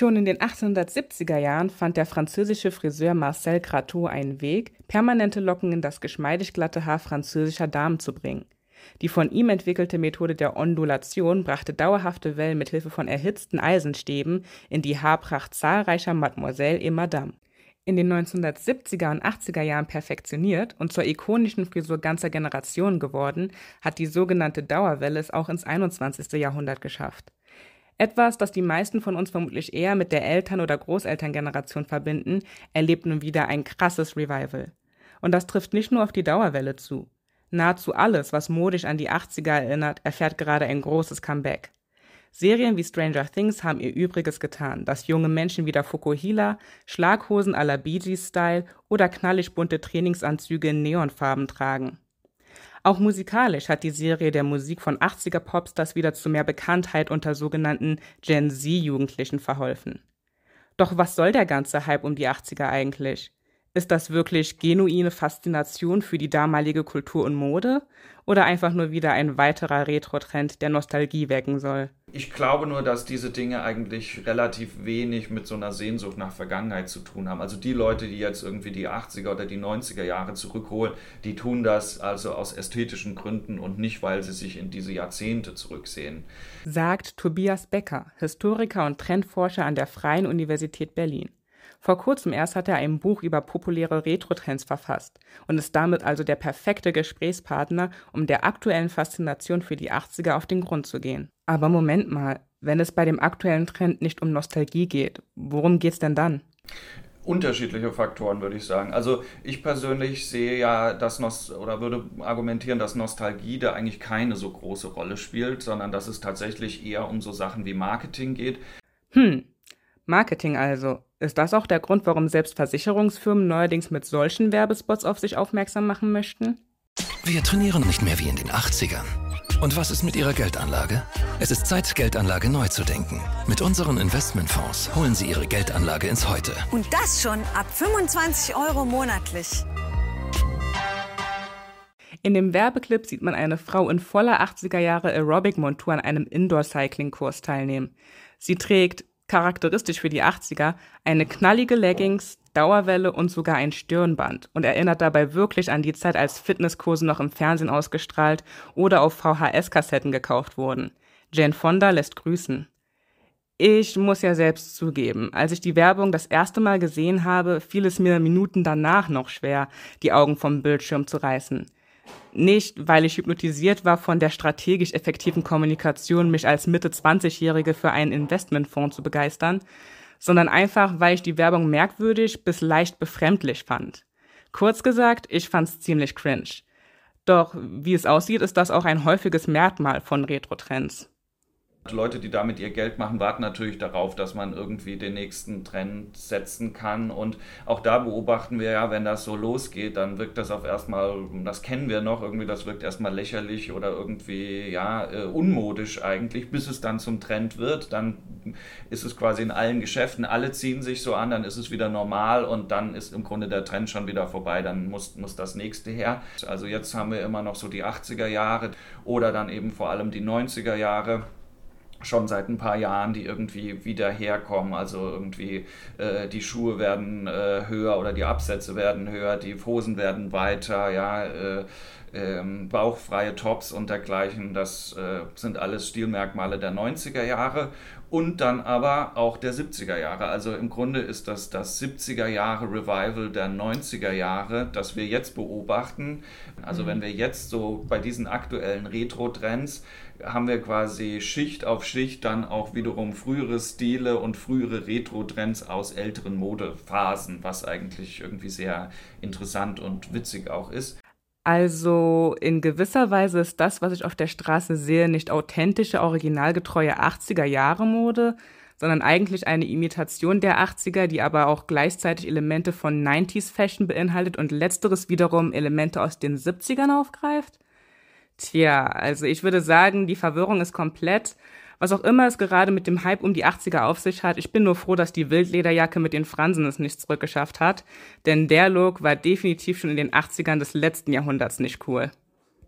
Schon in den 1870er Jahren fand der französische Friseur Marcel Gratot einen Weg, permanente Locken in das geschmeidig glatte Haar französischer Damen zu bringen. Die von ihm entwickelte Methode der Ondulation brachte dauerhafte Wellen mit Hilfe von erhitzten Eisenstäben in die Haarpracht zahlreicher Mademoiselle et Madame. In den 1970er und 80er Jahren perfektioniert und zur ikonischen Frisur ganzer Generationen geworden, hat die sogenannte Dauerwelle es auch ins 21. Jahrhundert geschafft. Etwas, das die meisten von uns vermutlich eher mit der Eltern- oder Großelterngeneration verbinden, erlebt nun wieder ein krasses Revival. Und das trifft nicht nur auf die Dauerwelle zu. Nahezu alles, was modisch an die 80er erinnert, erfährt gerade ein großes Comeback. Serien wie Stranger Things haben ihr Übriges getan, dass junge Menschen wieder Fukuhila, Schlaghosen à la Bee Gees Style oder knallig bunte Trainingsanzüge in Neonfarben tragen. Auch musikalisch hat die Serie der Musik von 80er Popstars wieder zu mehr Bekanntheit unter sogenannten Gen Z-Jugendlichen verholfen. Doch was soll der ganze Hype um die 80er eigentlich? Ist das wirklich genuine Faszination für die damalige Kultur und Mode oder einfach nur wieder ein weiterer Retro-Trend, der Nostalgie wecken soll? Ich glaube nur, dass diese Dinge eigentlich relativ wenig mit so einer Sehnsucht nach Vergangenheit zu tun haben. Also die Leute, die jetzt irgendwie die 80er oder die 90er Jahre zurückholen, die tun das also aus ästhetischen Gründen und nicht, weil sie sich in diese Jahrzehnte zurücksehen. Sagt Tobias Becker, Historiker und Trendforscher an der Freien Universität Berlin. Vor kurzem erst hat er ein Buch über populäre Retro-Trends verfasst und ist damit also der perfekte Gesprächspartner, um der aktuellen Faszination für die 80er auf den Grund zu gehen. Aber Moment mal, wenn es bei dem aktuellen Trend nicht um Nostalgie geht, worum geht's denn dann? unterschiedliche Faktoren, würde ich sagen. Also ich persönlich sehe ja, dass Nost oder würde argumentieren, dass Nostalgie da eigentlich keine so große Rolle spielt, sondern dass es tatsächlich eher um so Sachen wie Marketing geht. Hm, Marketing also. Ist das auch der Grund, warum selbst Versicherungsfirmen neuerdings mit solchen Werbespots auf sich aufmerksam machen möchten? Wir trainieren nicht mehr wie in den 80ern. Und was ist mit Ihrer Geldanlage? Es ist Zeit, Geldanlage neu zu denken. Mit unseren Investmentfonds holen Sie Ihre Geldanlage ins Heute. Und das schon ab 25 Euro monatlich. In dem Werbeclip sieht man eine Frau in voller 80er Jahre Aerobic-Montur an einem Indoor-Cycling-Kurs teilnehmen. Sie trägt charakteristisch für die 80er, eine knallige Leggings, Dauerwelle und sogar ein Stirnband und erinnert dabei wirklich an die Zeit, als Fitnesskurse noch im Fernsehen ausgestrahlt oder auf VHS-Kassetten gekauft wurden. Jane Fonda lässt grüßen. Ich muss ja selbst zugeben, als ich die Werbung das erste Mal gesehen habe, fiel es mir Minuten danach noch schwer, die Augen vom Bildschirm zu reißen. Nicht, weil ich hypnotisiert war von der strategisch effektiven Kommunikation, mich als Mitte 20-Jährige für einen Investmentfonds zu begeistern, sondern einfach, weil ich die Werbung merkwürdig bis leicht befremdlich fand. Kurz gesagt, ich fand's ziemlich cringe. Doch wie es aussieht, ist das auch ein häufiges Merkmal von Retro-Trends. Leute, die damit ihr Geld machen, warten natürlich darauf, dass man irgendwie den nächsten Trend setzen kann. Und auch da beobachten wir ja, wenn das so losgeht, dann wirkt das auf erstmal, das kennen wir noch, irgendwie, das wirkt erstmal lächerlich oder irgendwie, ja, äh, unmodisch eigentlich, bis es dann zum Trend wird. Dann ist es quasi in allen Geschäften, alle ziehen sich so an, dann ist es wieder normal und dann ist im Grunde der Trend schon wieder vorbei, dann muss, muss das nächste her. Also jetzt haben wir immer noch so die 80er Jahre oder dann eben vor allem die 90er Jahre schon seit ein paar Jahren, die irgendwie wieder herkommen. Also irgendwie äh, die Schuhe werden äh, höher oder die Absätze werden höher, die Hosen werden weiter, ja, äh, ähm, bauchfreie Tops und dergleichen. Das äh, sind alles Stilmerkmale der 90er Jahre und dann aber auch der 70er Jahre. Also im Grunde ist das das 70er Jahre Revival der 90er Jahre, das wir jetzt beobachten. Also mhm. wenn wir jetzt so bei diesen aktuellen Retro-Trends haben wir quasi Schicht auf Schicht dann auch wiederum frühere Stile und frühere Retro-Trends aus älteren Modephasen, was eigentlich irgendwie sehr interessant und witzig auch ist. Also in gewisser Weise ist das, was ich auf der Straße sehe, nicht authentische, originalgetreue 80er Jahre Mode, sondern eigentlich eine Imitation der 80er, die aber auch gleichzeitig Elemente von 90s Fashion beinhaltet und letzteres wiederum Elemente aus den 70ern aufgreift. Tja, also ich würde sagen, die Verwirrung ist komplett. Was auch immer es gerade mit dem Hype um die 80er auf sich hat, ich bin nur froh, dass die Wildlederjacke mit den Fransen es nicht zurückgeschafft hat, denn der Look war definitiv schon in den 80ern des letzten Jahrhunderts nicht cool.